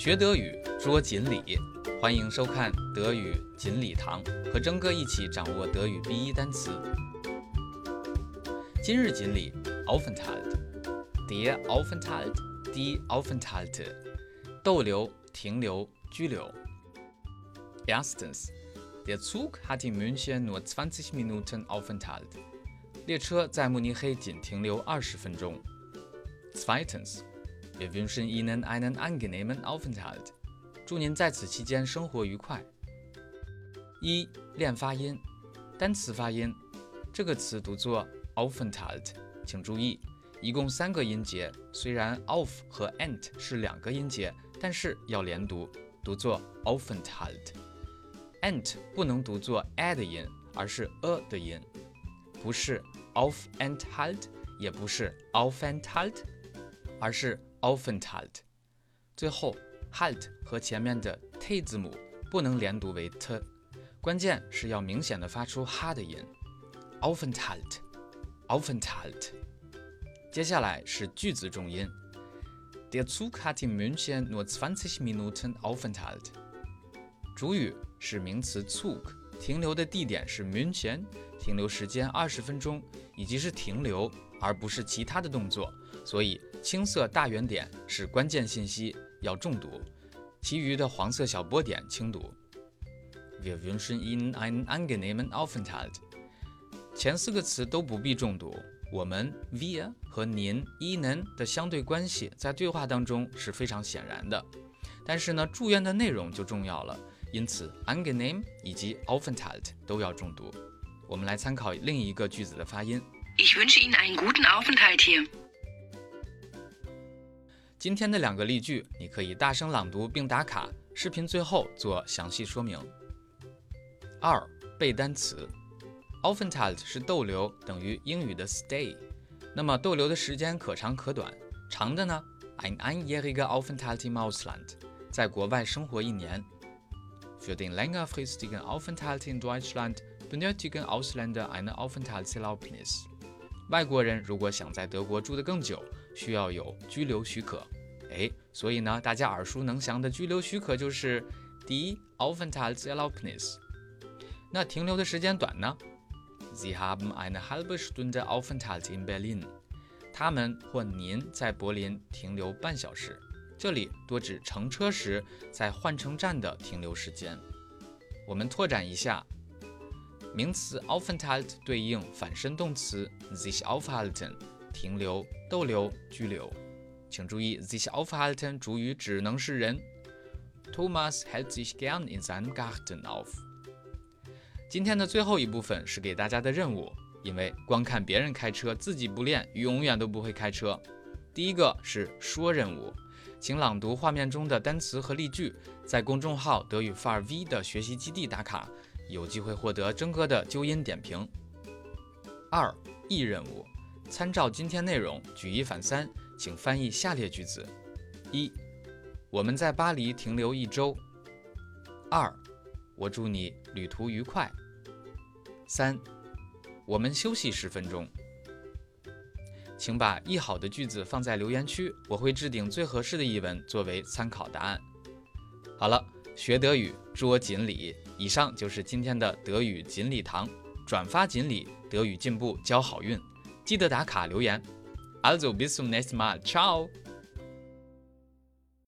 学德语捉锦鲤，欢迎收看德语锦鲤堂，和征哥一起掌握德语 B 一单词。今日锦鲤 Aufenthalt，der aufenthalt，die aufenthalt，逗留、停留、拘留。Erstens，der Zug hat in München nur 20 Minuten Aufenthalt。列车在慕尼黑仅停留二十分钟。Zweitens。Wir wünschen Ihnen einen angenehmen Aufenthalt。祝您在此期间生活愉快。一练发音，单词发音，这个词读作 Aufenthalt，请注意，一共三个音节。虽然 auf 和 ent 是两个音节，但是要连读，读作 Aufenthalt。ent 不能读作 a 的音，而是 a 的音，不是 Aufenthalt，也不是 Aufenthalt，而是。Aufenthalt，最后 halt 和前面的 t 字母不能连读为 t，关键是要明显的发出哈的音。Aufenthalt，Aufenthalt。接下来是句子重音。Der Zug hat in München nur 20 Minuten Aufenthalt。主语是名词 Zug，停留的地点是 München，停留时间二十分钟，以及是停留而不是其他的动作，所以。青色大圆点是关键信息，要重读；其余的黄色小波点轻读。Wir wünschen Ihnen einen angenehmen Aufenthalt。前四个词都不必重读。我们 wir 和您 Ihnen 的相对关系在对话当中是非常显然的，但是呢，祝愿的内容就重要了，因此 angenehm 以及 Aufenthalt 都要重读。我们来参考另一个句子的发音：Ich wünsche Ihnen einen guten Aufenthalt hier。今天的两个例句，你可以大声朗读并打卡，视频最后做详细说明。二背单词，Aufenthalt 是逗留，等于英语的 stay。那么逗留的时间可长可短，长的呢，ein einjähriger Aufenthalt im Ausland，在国外生活一年。Für den längerfristigen Aufenthalt in Deutschland benötigen Ausländer eine Aufenthaltserlaubnis。外国人如果想在德国住得更久，需要有居留许可。哎，所以呢，大家耳熟能详的居留许可就是 die Aufenthaltserlaubnis。那停留的时间短呢？Sie haben eine halbe Stunde Aufenthalt in Berlin。他们或您在柏林停留半小时。这里多指乘车时在换乘站的停留时间。我们拓展一下。名词 Aufenthalt 对应反身动词 sich aufhalten，停留、逗留、拘留。请注意，sich aufhalten 主语只能是人。Thomas hält sich gern in seinem Garten auf。今天的最后一部分是给大家的任务，因为光看别人开车，自己不练，永远都不会开车。第一个是说任务，请朗读画面中的单词和例句，在公众号德语范儿 V 的学习基地打卡。有机会获得征哥的纠音点评。二译任务，参照今天内容举一反三，请翻译下列句子：一，我们在巴黎停留一周。二，我祝你旅途愉快。三，我们休息十分钟。请把译好的句子放在留言区，我会置顶最合适的译文作为参考答案。好了。学德语捉锦鲤，以上就是今天的德语锦鲤堂。转发锦鲤，德语进步交好运，记得打卡留言。Also bis zum nächsten Mal，ciao。